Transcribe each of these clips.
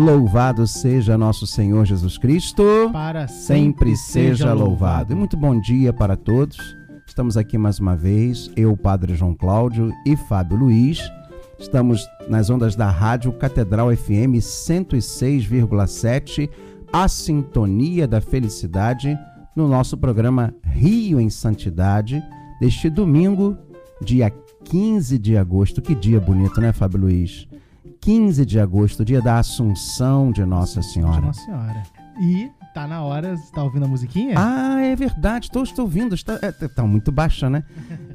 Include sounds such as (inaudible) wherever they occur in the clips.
Louvado seja nosso Senhor Jesus Cristo. Para sempre seja louvado. E muito bom dia para todos. Estamos aqui mais uma vez, eu, Padre João Cláudio e Fábio Luiz. Estamos nas ondas da Rádio Catedral FM 106,7, a sintonia da felicidade, no nosso programa Rio em Santidade, deste domingo, dia 15 de agosto. Que dia bonito, né, Fábio Luiz? 15 de agosto, dia da Assunção de Nossa Senhora. De Nossa Senhora. E tá na hora, você tá ouvindo a musiquinha? Ah, é verdade, estou, estou ouvindo. Está, é, tá muito baixa, né?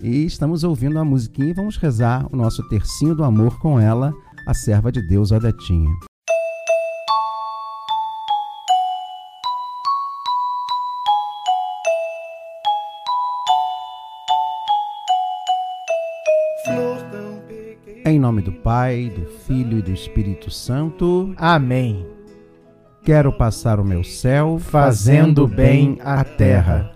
e estamos ouvindo a musiquinha e vamos rezar o nosso tercinho do amor com ela, a serva de Deus, Odetinha. Nome do Pai, do Filho e do Espírito Santo. Amém. Quero passar o meu céu fazendo bem à terra.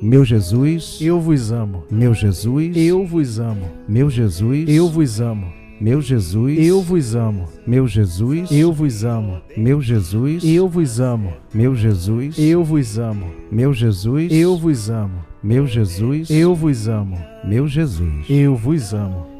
Meu Jesus, eu vos amo. Meu Jesus, eu vos amo. Meu Jesus, eu vos amo. Meu Jesus, eu vos amo. Meu Jesus, eu vos amo. Meu Jesus, eu vos amo. Meu Jesus, eu vos amo. Meu Jesus, eu vos amo. Meu Jesus, eu vos amo. Meu Jesus, eu vos amo.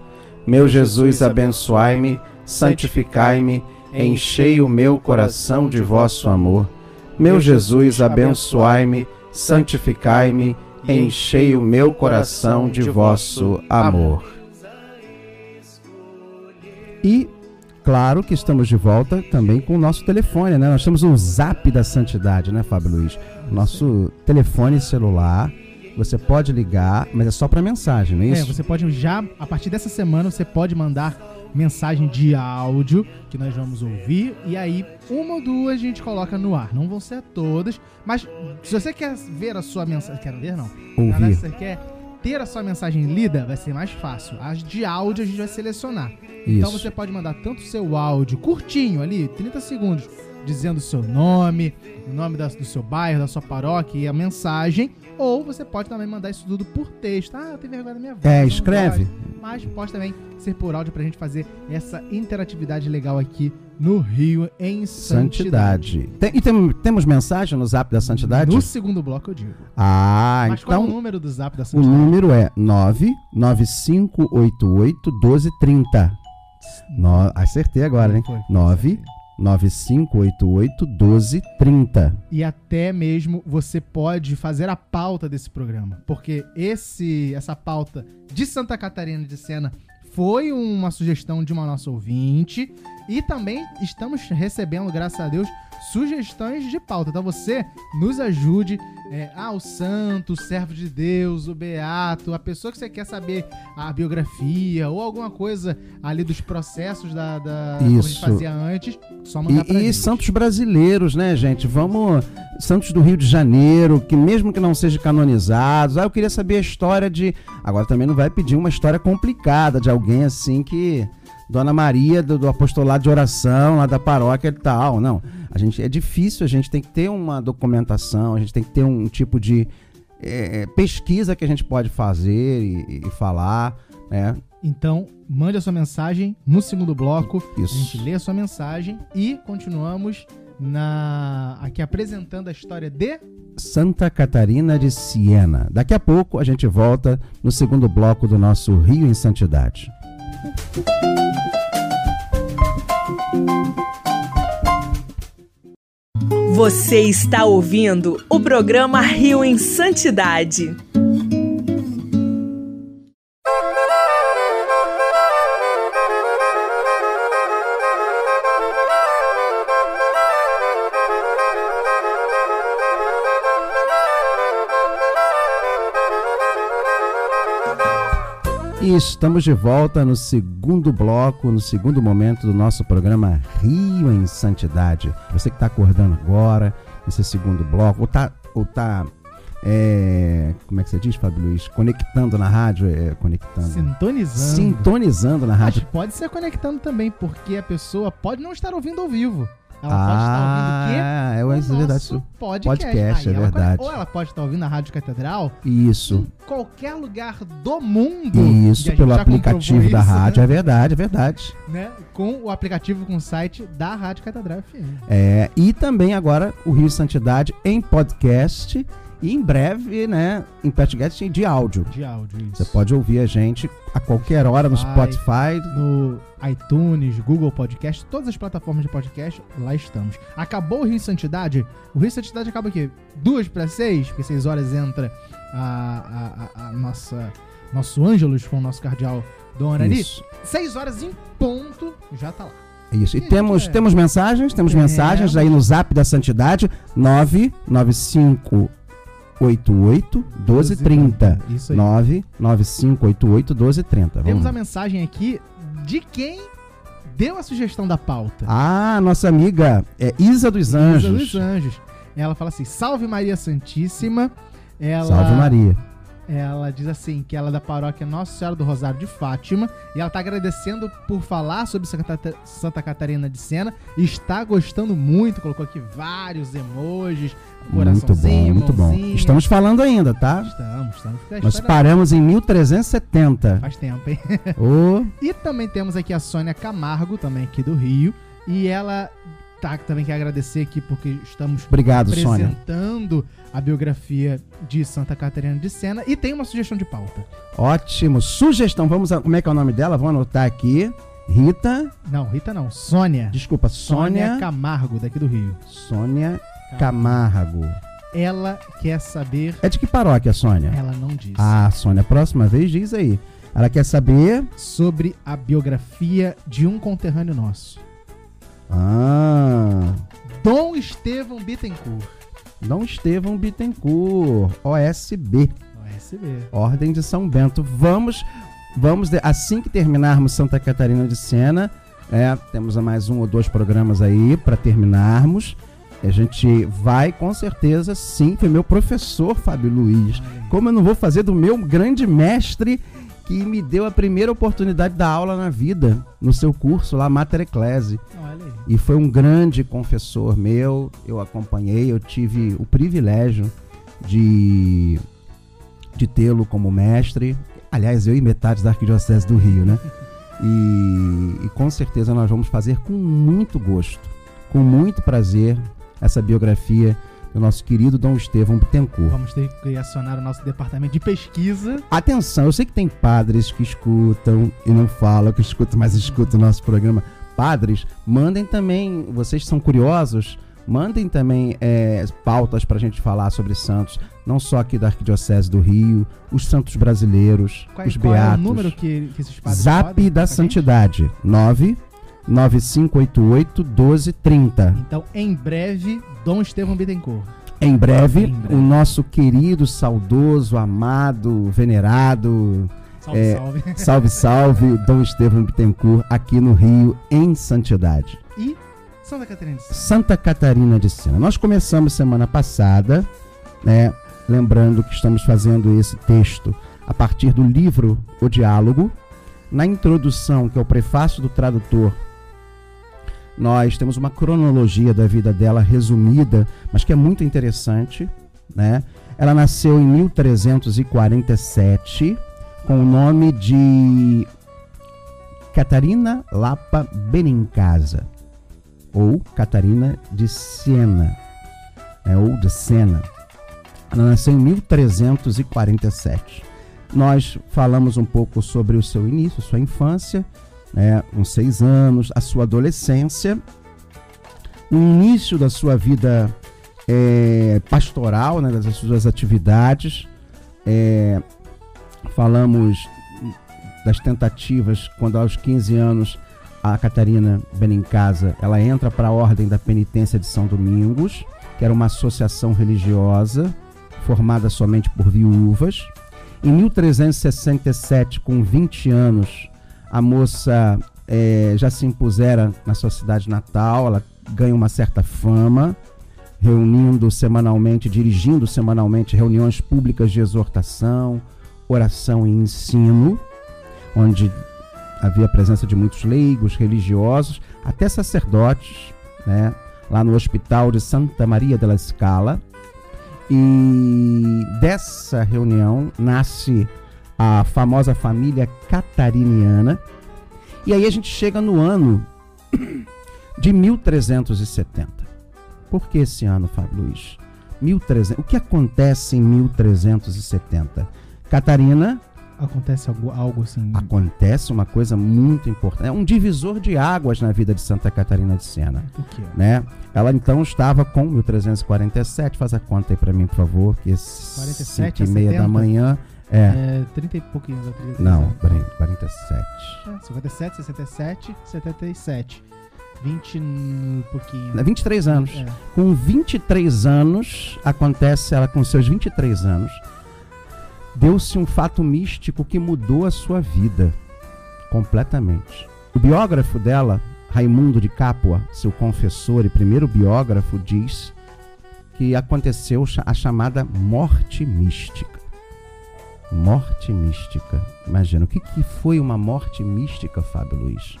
Meu Jesus, abençoai-me, santificai-me, enchei o meu coração de vosso amor. Meu Jesus, abençoai-me, santificai-me, enchei o meu coração de vosso amor. E claro que estamos de volta também com o nosso telefone, né? Nós temos o Zap da Santidade, né, Fábio Luiz? Nosso telefone celular você pode ligar, mas é só para mensagem, não é isso? É, você pode já, a partir dessa semana, você pode mandar mensagem de áudio que nós vamos ouvir e aí uma ou duas a gente coloca no ar. Não vão ser todas, mas se você quer ver a sua mensagem, quer ver não? Ouvir. Verdade, você quer ter a sua mensagem lida, vai ser mais fácil. As de áudio a gente vai selecionar. Então isso. Então você pode mandar tanto o seu áudio curtinho ali, 30 segundos, dizendo o seu nome, o nome da, do seu bairro, da sua paróquia e a mensagem ou você pode também mandar isso tudo por texto. Ah, eu tenho vergonha da minha voz. É, escreve. Mas pode também ser por áudio pra gente fazer essa interatividade legal aqui no Rio em Santidade. Santidade. Tem, e tem, temos mensagem no Zap da Santidade? No segundo bloco eu digo. Ah, Mas então. Qual é o número do Zap da Santidade? O número é 99588 1230. No, acertei agora, hein? 9 9588 1230. E até mesmo você pode fazer a pauta desse programa, porque esse essa pauta de Santa Catarina de Sena foi uma sugestão de uma nossa ouvinte e também estamos recebendo, graças a Deus, sugestões de pauta. Então você nos ajude é, ah, o santo, o servo de Deus, o beato, a pessoa que você quer saber a biografia ou alguma coisa ali dos processos da, da Isso. como a gente fazia antes, só mandar e, e santos brasileiros, né, gente? Vamos. Santos do Rio de Janeiro, que mesmo que não sejam canonizados. Ah, eu queria saber a história de. Agora também não vai pedir uma história complicada de alguém assim que. Dona Maria do, do apostolado de oração lá da paróquia e tal. Não. A gente, é difícil, a gente tem que ter uma documentação, a gente tem que ter um tipo de é, pesquisa que a gente pode fazer e, e falar, né? Então, mande a sua mensagem no segundo bloco. Isso. A gente lê a sua mensagem e continuamos na aqui apresentando a história de Santa Catarina de Siena. Daqui a pouco a gente volta no segundo bloco do nosso Rio em Santidade. Você está ouvindo o programa Rio em Santidade. Estamos de volta no segundo bloco, no segundo momento do nosso programa Rio em Santidade. Você que está acordando agora, esse segundo bloco, ou tá, ou tá é, como é que você diz, Fábio Luiz? Conectando na rádio, é, conectando. Sintonizando. Sintonizando na Mas rádio. pode ser conectando também, porque a pessoa pode não estar ouvindo ao vivo. Ela pode estar ouvindo o quê? Ah, é O verdade. podcast. podcast, é ela verdade. Ou ela pode estar ouvindo a Rádio Catedral Isso. em qualquer lugar do mundo. Isso, pelo aplicativo da isso, rádio, né? é verdade, é verdade. né? Com o aplicativo com o site da Rádio Catedral FM. É, e também agora o Rio Santidade em podcast e em breve, né, em podcast de áudio. De áudio, isso. Você pode ouvir a gente a qualquer hora no Spotify. No iTunes, Google Podcast, todas as plataformas de podcast, lá estamos. Acabou o Rio Santidade? O Rio Santidade acaba aqui, duas para seis, porque seis horas entra a, a, a- a nossa nosso Ângelus com o nosso cardeal Dom. Isso. Seis horas em ponto, já tá lá. Isso. E E temos, é- temos mensagens, temos Temos. mensagens aí no Zap da Santidade, 99588 1230. Isso aí. 99588 1230. Temos a mensagem aqui de quem deu a sugestão da pauta. Ah, nossa amiga é Isa dos Isa Anjos. dos Anjos. Ela fala assim: Salve Maria Santíssima. Ela, Salve Maria. Ela diz assim que ela é da paróquia Nossa Senhora do Rosário de Fátima e ela tá agradecendo por falar sobre Santa Cata- Santa Catarina de Sena e está gostando muito, colocou aqui vários emojis, Muito bom, coraçãozinho, muito bom. Estamos falando ainda, tá? Estamos, estamos. Nós história paramos em 1370. Faz tempo, hein? Ô, (laughs) E também temos aqui a Sônia Camargo, também aqui do Rio, e ela tá também quer agradecer aqui porque estamos obrigado, Sônia. apresentando a biografia de Santa Catarina de Sena e tem uma sugestão de pauta. Ótimo. Sugestão, vamos a, como é que é o nome dela? Vamos anotar aqui. Rita, Não, Rita não, Sônia. desculpa, Sônia Sônia, Camargo, daqui do Rio. Sônia Camargo. Ela quer saber. É de que paróquia, Sônia? Ela não disse. Ah, Sônia, próxima vez diz aí. Ela quer saber. Sobre a biografia de um conterrâneo nosso. Ah, Dom Estevão Bittencourt. Dom Estevão Bittencourt, OSB, OSB. Ordem de São Bento. Vamos, vamos de- assim que terminarmos Santa Catarina de Sena, é, temos mais um ou dois programas aí para terminarmos. A gente vai com certeza, sim, foi meu professor Fábio Luiz. Como eu não vou fazer do meu grande mestre que me deu a primeira oportunidade da aula na vida, no seu curso lá, Mater Ecclesi. E foi um grande confessor meu, eu acompanhei, eu tive o privilégio de, de tê-lo como mestre. Aliás, eu e metade da Arquidiocese do Rio, né? (laughs) E, e com certeza nós vamos fazer com muito gosto, com muito prazer, essa biografia do nosso querido Dom Estevão Bittencourt. Vamos ter que acionar o nosso departamento de pesquisa. Atenção, eu sei que tem padres que escutam e não falam que escutam, mas escutam o nosso programa. Padres, mandem também, vocês são curiosos, mandem também é, pautas para a gente falar sobre santos, não só aqui da Arquidiocese do Rio, os santos brasileiros, Qual, os qual é o beatos. número que, que esses padres Zap da? Santidade, 9 9588 1230. Então, em breve, Dom Estevão Bittencourt. Em breve, em breve, o nosso querido, saudoso, amado, venerado. Salve, é, salve. (laughs) salve, salve, Dom Estevam Bittencourt, aqui no Rio, em Santidade. E Santa Catarina de Sena. Santa Catarina de Sena. Nós começamos semana passada, né? Lembrando que estamos fazendo esse texto a partir do livro O Diálogo. Na introdução, que é o prefácio do tradutor, nós temos uma cronologia da vida dela resumida, mas que é muito interessante, né? Ela nasceu em 1347 com o nome de Catarina Lapa Benincasa ou Catarina de Siena, né? ou de Sena. Ela nasceu em 1347. Nós falamos um pouco sobre o seu início, sua infância, né, uns seis anos, a sua adolescência, o início da sua vida é, pastoral, né, das suas atividades. É, falamos das tentativas quando aos 15 anos a Catarina Benincasa ela entra para a Ordem da Penitência de São Domingos, que era uma associação religiosa formada somente por viúvas. Em 1367, com 20 anos, a moça é, já se impusera na sua cidade natal, ela ganha uma certa fama, reunindo semanalmente, dirigindo semanalmente reuniões públicas de exortação, oração e ensino, onde havia a presença de muitos leigos, religiosos, até sacerdotes, né? lá no Hospital de Santa Maria della Scala, e dessa reunião nasce a famosa família catariniana. E aí a gente chega no ano de 1370. Por que esse ano, Fábio Luiz? 1300. O que acontece em 1370? Catarina acontece algo, algo assim. Acontece uma coisa muito importante. É um divisor de águas na vida de Santa Catarina de Sena. O quê? Né? Ela então estava com 1347, faz a conta aí para mim, por favor, que 47 e meia da manhã. É. é 30 e pouquinhos. 30 Não, peraí, 47. É, 57, 67, 77. 20 e pouquinho. 23 anos. É. Com 23 anos, acontece ela com seus 23 anos deu-se um fato místico que mudou a sua vida completamente. O biógrafo dela, Raimundo de Capua, seu confessor e primeiro biógrafo, diz que aconteceu a chamada morte mística. Morte mística. Imagina, o que, que foi uma morte mística, Fábio Luiz?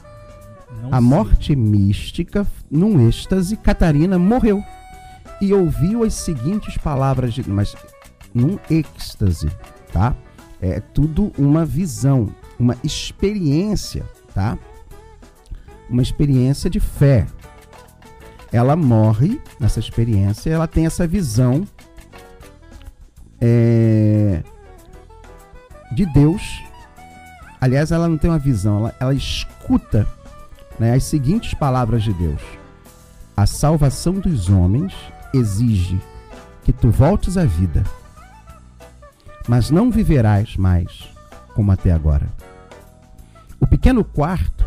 Não a sei. morte mística, num êxtase, Catarina morreu e ouviu as seguintes palavras, de, mas num êxtase, tá? É tudo uma visão, uma experiência, tá? Uma experiência de fé. Ela morre nessa experiência, ela tem essa visão é, de Deus. Aliás, ela não tem uma visão, ela, ela escuta né, as seguintes palavras de Deus: A salvação dos homens exige que tu voltes à vida mas não viverás mais como até agora. O pequeno quarto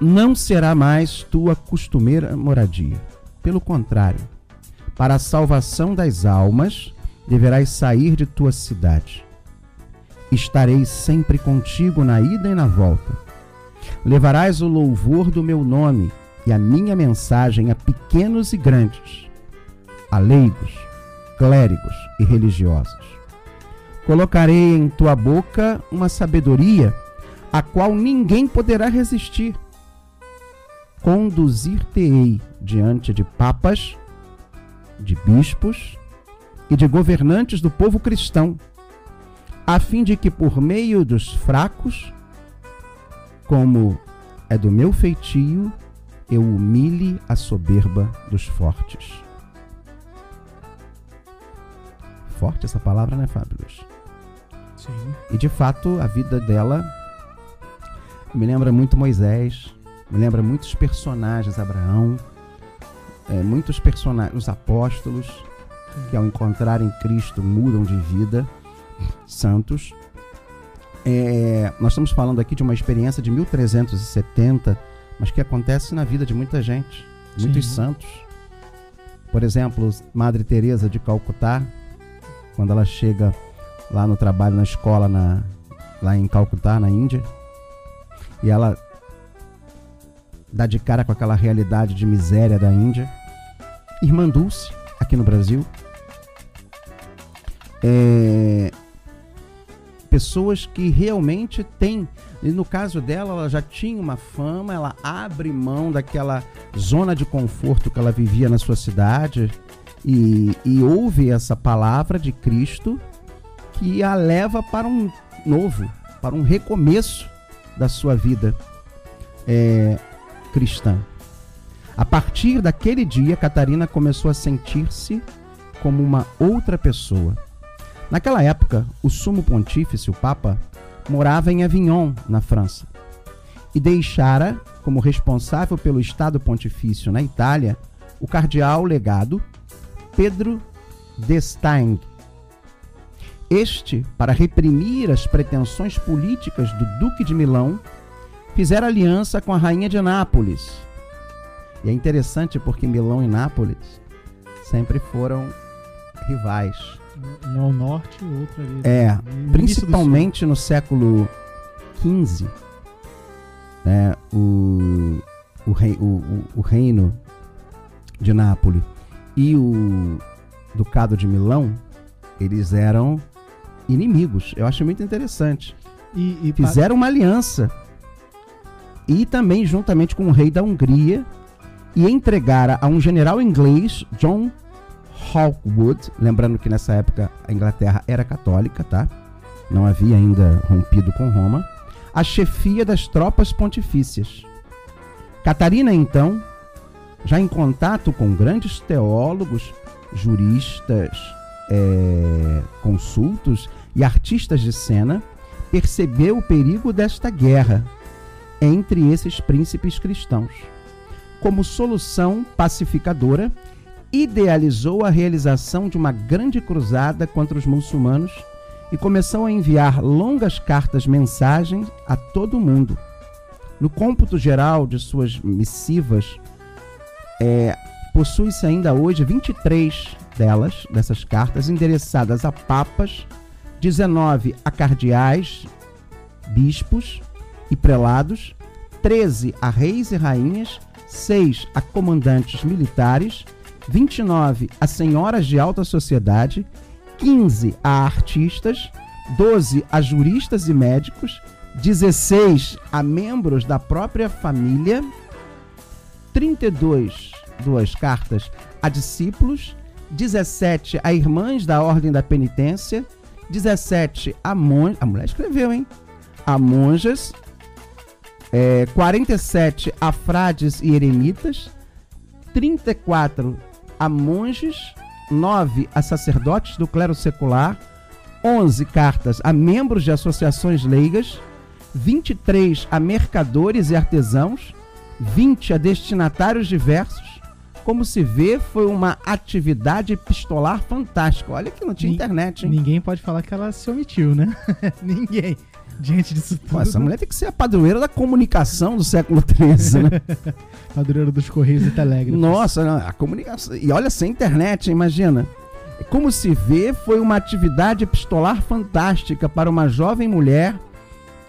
não será mais tua costumeira moradia. Pelo contrário, para a salvação das almas, deverás sair de tua cidade. Estarei sempre contigo na ida e na volta. Levarás o louvor do meu nome e a minha mensagem a pequenos e grandes, a leigos, clérigos e religiosos. Colocarei em tua boca uma sabedoria a qual ninguém poderá resistir. Conduzir-te-ei diante de papas, de bispos e de governantes do povo cristão, a fim de que por meio dos fracos, como é do meu feitio, eu humilhe a soberba dos fortes. Forte essa palavra, né, Fábio? Sim. E de fato, a vida dela me lembra muito Moisés, me lembra muitos personagens, Abraão, é, muitos personagens, os apóstolos, que ao encontrarem Cristo mudam de vida, santos. É, nós estamos falando aqui de uma experiência de 1370, mas que acontece na vida de muita gente, muitos Sim. santos. Por exemplo, Madre Teresa de Calcutá, quando ela chega lá no trabalho na escola na, lá em Calcutá, na Índia, e ela dá de cara com aquela realidade de miséria da Índia. Irmã Dulce, aqui no Brasil. É, pessoas que realmente têm, e no caso dela, ela já tinha uma fama, ela abre mão daquela zona de conforto que ela vivia na sua cidade e, e ouve essa palavra de Cristo que a leva para um novo, para um recomeço da sua vida é, cristã. A partir daquele dia, Catarina começou a sentir-se como uma outra pessoa. Naquela época, o sumo pontífice, o Papa, morava em Avignon, na França, e deixara como responsável pelo Estado Pontifício na Itália o cardeal legado Pedro d'Estaing. Este, para reprimir as pretensões políticas do Duque de Milão, fizera aliança com a rainha de Nápoles. E é interessante porque Milão e Nápoles sempre foram rivais. Um ao norte e outro ali. É, no principalmente no século XV, né, o, o, rei, o, o, reino de Nápoles e o ducado de Milão, eles eram inimigos. Eu acho muito interessante. E, e Fizeram uma aliança. E também juntamente com o rei da Hungria e entregara a um general inglês, John Hawkwood, lembrando que nessa época a Inglaterra era católica, tá? Não havia ainda rompido com Roma, a chefia das tropas pontifícias. Catarina, então, já em contato com grandes teólogos, juristas, é, consultos e artistas de cena, percebeu o perigo desta guerra entre esses príncipes cristãos. Como solução pacificadora, idealizou a realização de uma grande cruzada contra os muçulmanos e começou a enviar longas cartas mensagens a todo o mundo. No cômputo geral de suas missivas, é, possui-se ainda hoje 23 delas, dessas cartas, endereçadas a papas, 19 a cardeais, bispos e prelados, 13 a reis e rainhas, 6 a comandantes militares, 29 a senhoras de alta sociedade, 15 a artistas, 12 a juristas e médicos, 16 a membros da própria família, 32 duas cartas a discípulos, 17 a irmãs da ordem da penitência, 17 a monjas, a mulher escreveu, hein? A monjas, é, 47 a frades e eremitas, 34 a monges, 9 a sacerdotes do clero secular, 11 cartas a membros de associações leigas, 23 a mercadores e artesãos, 20 a destinatários diversos. Como se vê, foi uma atividade epistolar fantástica. Olha que não tinha internet, hein? Ninguém pode falar que ela se omitiu, né? (laughs) Ninguém (laughs) diante disso tudo. Pô, essa mulher tem que ser a padroeira da comunicação do século XIII, né? (laughs) padroeira dos Correios e Telégrafos. Nossa, a comunicação. E olha, sem internet, imagina. Como se vê, foi uma atividade epistolar fantástica para uma jovem mulher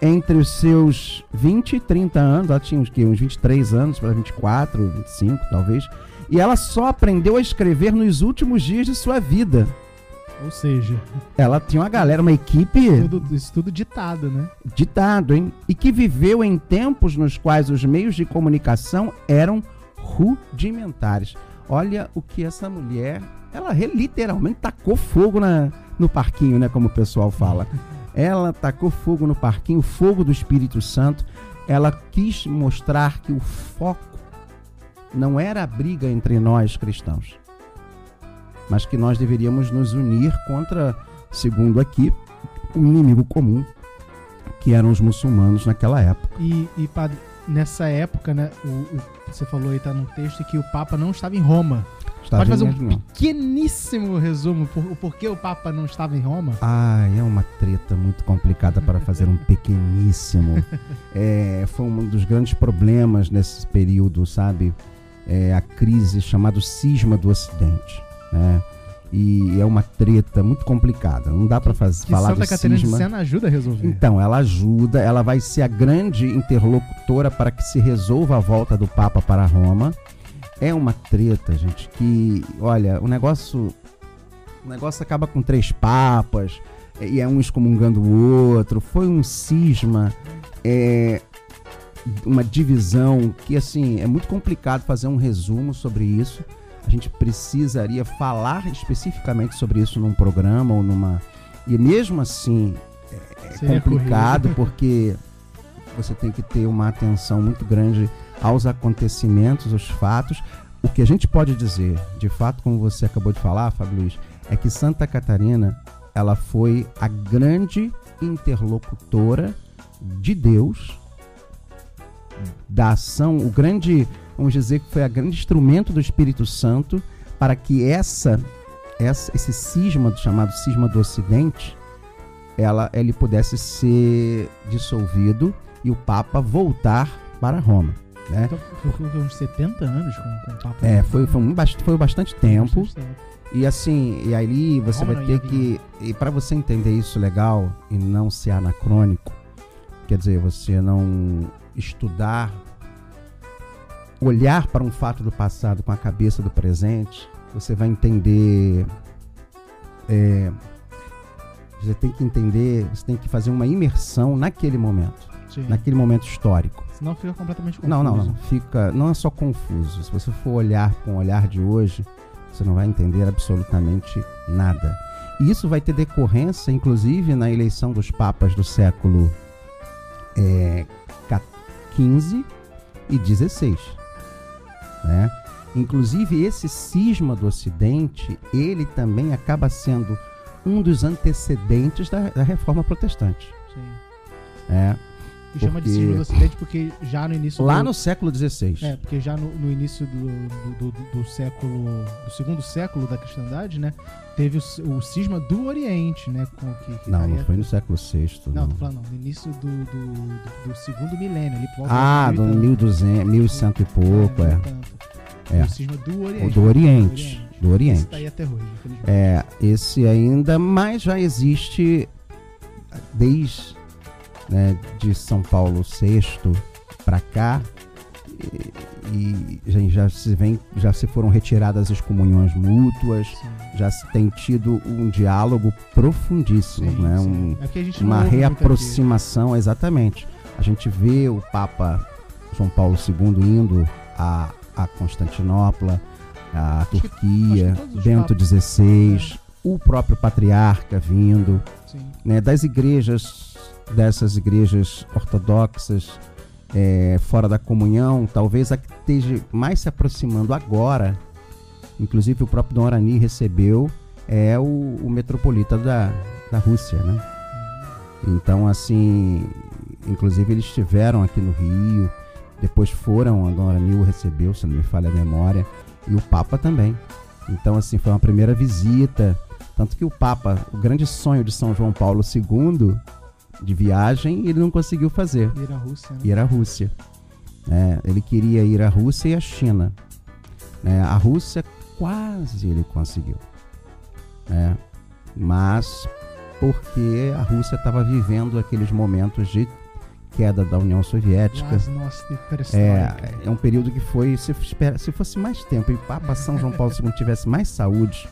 entre os seus 20 e 30 anos. Ela tinha uns, uns 23 anos para 24, 25 talvez. E ela só aprendeu a escrever nos últimos dias de sua vida. Ou seja, ela tinha uma galera, uma equipe. Tudo, isso tudo ditado, né? Ditado, hein? E que viveu em tempos nos quais os meios de comunicação eram rudimentares. Olha o que essa mulher. Ela literalmente tacou fogo na, no parquinho, né? Como o pessoal fala. (laughs) Ela tacou fogo no parquinho, fogo do Espírito Santo. Ela quis mostrar que o foco não era a briga entre nós cristãos mas que nós deveríamos nos unir contra, segundo aqui, o inimigo comum, que eram os muçulmanos naquela época. E, e padre, nessa época, né, o, o, você falou aí, tá no texto, que o Papa não estava em Roma. Estava Pode fazer um pequeníssimo resumo por o porquê o Papa não estava em Roma? Ah, é uma treta muito complicada para fazer um (laughs) pequeníssimo. é, foi um dos grandes problemas nesse período, sabe? é, a crise chamada cisma do Ocidente. Né? E é uma treta muito complicada. Não dá para falar Santa do Catarina cisma. de Sena ajuda a resolver. Então, ela ajuda, ela vai ser a grande interlocutora para que se resolva a volta do Papa para Roma. É uma treta, gente, que, olha, o negócio o negócio acaba com três papas e é um excomungando o outro. Foi um cisma, é, uma divisão que, assim, é muito complicado fazer um resumo sobre isso a gente precisaria falar especificamente sobre isso num programa ou numa. E mesmo assim é, é complicado porque você tem que ter uma atenção muito grande aos acontecimentos, aos fatos. O que a gente pode dizer, de fato, como você acabou de falar, Fábio Luiz, é que Santa Catarina ela foi a grande interlocutora de Deus da ação, o grande vamos dizer que foi a grande instrumento do Espírito Santo para que essa, essa esse cisma chamado cisma do Ocidente, ela ele pudesse ser dissolvido e o Papa voltar para Roma. Né? Então, foi uns 70 anos com, com o Papa. É, foi, foi, um, foi bastante tempo. E assim, e aí você Roma vai ter que. E para você entender isso legal e não ser anacrônico, quer dizer, você não estudar olhar para um fato do passado com a cabeça do presente, você vai entender. É, você tem que entender, você tem que fazer uma imersão naquele momento. Sim. Naquele momento histórico. Senão fica completamente confuso. Não, não, não. Fica, não é só confuso. Se você for olhar com o olhar de hoje, você não vai entender absolutamente nada. E isso vai ter decorrência, inclusive, na eleição dos papas do século é, 15 e 16. Né? Inclusive, esse cisma do Ocidente, ele também acaba sendo um dos antecedentes da, da reforma protestante. Sim. É, e porque... chama de cisma do Ocidente porque já no início lá do... no século XVI é porque já no, no início do, do, do, século do segundo século da cristandade né teve o, o cisma do Oriente né com que, que não não foi no século VI não, não. tô falando não, no início do, do, do, segundo milênio ali ah do 1200 1100 e pouco é, é. É. o cisma do Oriente o do Oriente do Oriente esse tá aí até hoje é esse ainda mas já existe desde né, de São Paulo VI para cá e, e, já se vem já se foram retiradas as comunhões mútuas sim. já se tem tido um diálogo profundíssimo sim, né sim. É uma reaproximação exatamente a gente vê o Papa João Paulo II indo a, a Constantinopla a Turquia Bento XVI é. o próprio patriarca vindo né das igrejas dessas igrejas ortodoxas é, fora da comunhão, talvez a que esteja mais se aproximando agora, inclusive o próprio Dom Arani recebeu, é o, o metropolita da, da Rússia, né? Então, assim, inclusive eles estiveram aqui no Rio, depois foram, a Arani o recebeu, se não me falha a memória, e o Papa também. Então, assim, foi uma primeira visita, tanto que o Papa, o grande sonho de São João Paulo II de viagem ele não conseguiu fazer. Ir à Rússia. Né? Ir à Rússia. É, ele queria ir à Rússia e à China. É, a Rússia quase ele conseguiu. É, mas porque a Rússia estava vivendo aqueles momentos de queda da União Soviética. É, é um período que foi, se, se fosse mais tempo e Papa São João Paulo II tivesse mais saúde,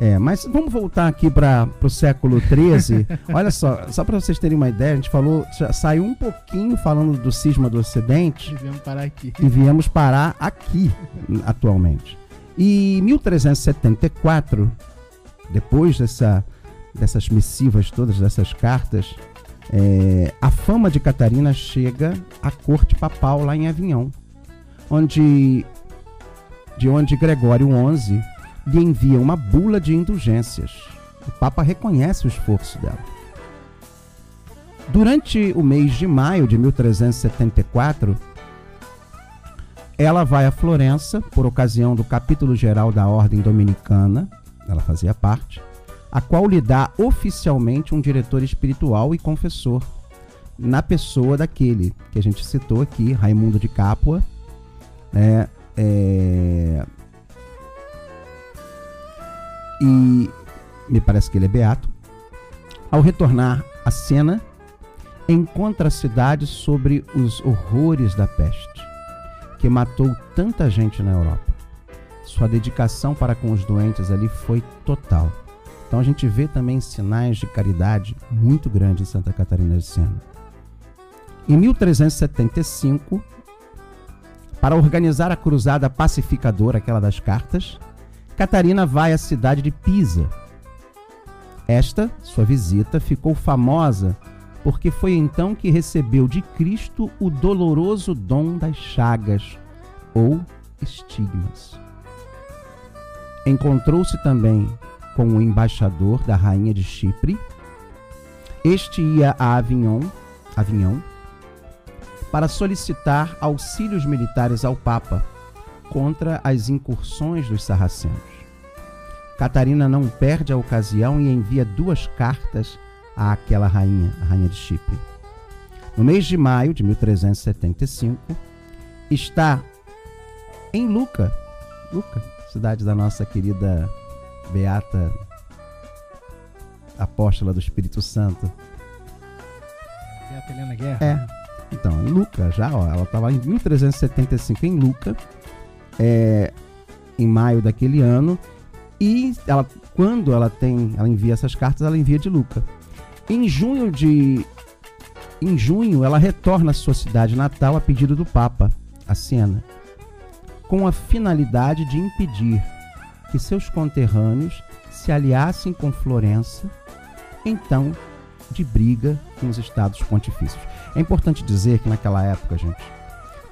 é, mas vamos voltar aqui para o século XIII. (laughs) Olha só, só para vocês terem uma ideia, a gente falou, saiu um pouquinho falando do cisma do Ocidente. E viemos parar aqui. E viemos parar aqui, atualmente. E em 1374, depois dessa, dessas missivas todas, dessas cartas, é, a fama de Catarina chega à corte papal lá em Avignon, onde de onde Gregório XI lhe envia uma bula de indulgências. O Papa reconhece o esforço dela. Durante o mês de maio de 1374, ela vai a Florença por ocasião do capítulo geral da Ordem Dominicana, ela fazia parte, a qual lhe dá oficialmente um diretor espiritual e confessor, na pessoa daquele que a gente citou aqui, Raimundo de Capua, né? É... E me parece que ele é beato. Ao retornar à cena, encontra a cidade sobre os horrores da peste, que matou tanta gente na Europa. Sua dedicação para com os doentes ali foi total então a gente vê também sinais de caridade muito grandes em Santa Catarina de Sena. Em 1375, para organizar a cruzada pacificadora, aquela das cartas, Catarina vai à cidade de Pisa. Esta, sua visita, ficou famosa porque foi então que recebeu de Cristo o doloroso dom das chagas ou estigmas. Encontrou-se também com o embaixador da rainha de Chipre. Este ia a Avignon, Avignon para solicitar auxílios militares ao Papa contra as incursões dos sarracenos. Catarina não perde a ocasião e envia duas cartas àquela rainha, a rainha de Chipre. No mês de maio de 1375, está em Luca, Luca, cidade da nossa querida Beata Apóstola do Espírito Santo. Beata Helena Guerra? É, então, Luca, já, ó, ela estava em 1375 em Luca, é, em maio daquele ano, e ela, quando ela tem, ela envia essas cartas, ela envia de Luca. Em junho de, em junho, ela retorna à sua cidade natal a pedido do Papa, a Siena, com a finalidade de impedir que seus conterrâneos se aliassem com Florença, então de briga com os estados pontifícios. É importante dizer que naquela época, gente,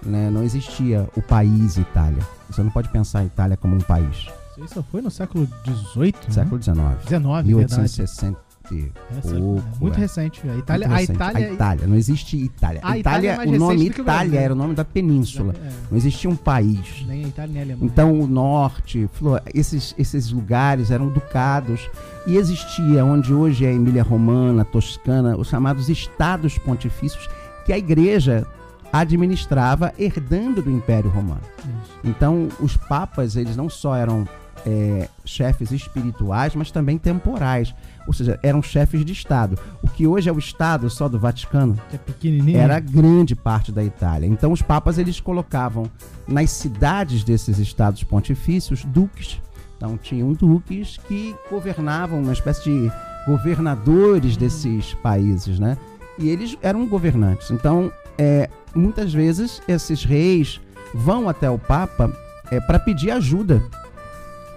né, não existia o país Itália. Você não pode pensar a Itália como um país. Isso foi no século XVIII? Né? Século XIX. 19, 1860 e pouco. Muito é. recente. A Itália, recente. a Itália, a Itália, não existe Itália. A Itália, Itália é o nome Itália era o nome da península. É. Não existia um país. Nem a Itália nem a Alemanha. Então o norte, esses, esses lugares eram ducados e existia onde hoje é Emília Romana, Toscana, os chamados estados pontifícios que a igreja administrava herdando do Império Romano. Isso. Então os papas eles não só eram é, chefes espirituais, mas também temporais. Ou seja, eram chefes de Estado. O que hoje é o Estado só do Vaticano é pequenininho. era grande parte da Itália. Então os papas eles colocavam nas cidades desses estados pontifícios duques. Então tinham duques que governavam uma espécie de governadores desses países, né? E eles eram governantes. Então, é, muitas vezes esses reis vão até o Papa é, para pedir ajuda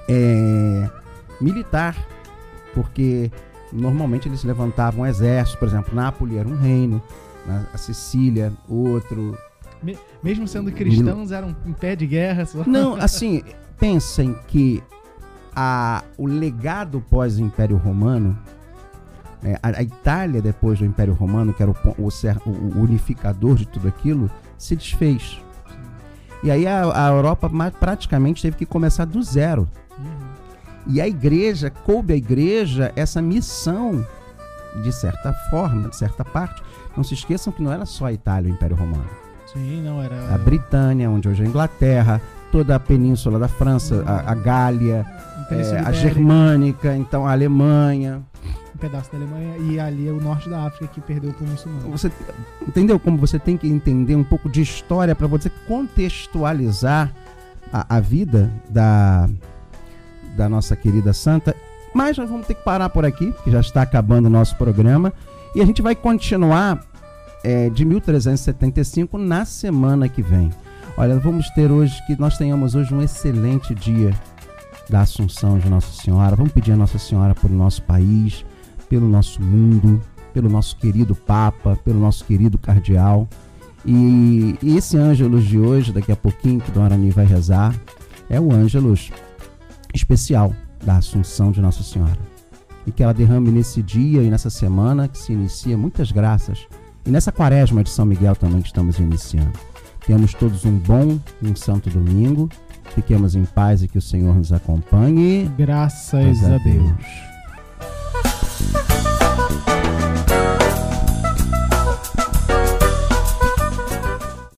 é, militar, porque normalmente eles levantavam exércitos, por exemplo, Nápoles era um reino, né? a Sicília outro. Mesmo sendo cristãos, eram em pé de guerra. Só. Não, (laughs) assim, pensem que a, o legado pós-Império Romano, é, a, a, Itália depois do Império Romano, que era o, o, o unificador de tudo aquilo, se desfez. E aí a, a Europa praticamente teve que começar do zero. E a igreja, coube à igreja essa missão, de certa forma, de certa parte. Não se esqueçam que não era só a Itália o Império Romano. Sim, não era. A Britânia, onde hoje é a Inglaterra, toda a península da França, uhum. a, a, Gália, é, a Germânica, então a Alemanha. Pedaço da Alemanha e ali é o norte da África que perdeu para o muçulmano. Você entendeu como você tem que entender um pouco de história para você contextualizar a, a vida da, da nossa querida santa. Mas nós vamos ter que parar por aqui, que já está acabando o nosso programa. E a gente vai continuar é, de 1375 na semana que vem. Olha, vamos ter hoje que nós tenhamos hoje um excelente dia da Assunção de Nossa Senhora. Vamos pedir a Nossa Senhora pelo nosso país, pelo nosso mundo, pelo nosso querido Papa, pelo nosso querido Cardeal. E, e esse Ângelus de hoje, daqui a pouquinho, que Dona Arani vai rezar, é o Ângelus especial da Assunção de Nossa Senhora. E que ela derrame nesse dia e nessa semana que se inicia muitas graças. E nessa quaresma de São Miguel também que estamos iniciando. Tenhamos todos um bom e um santo domingo. Fiquemos em paz e que o Senhor nos acompanhe. Graças a. Deus. 哈。(laughs)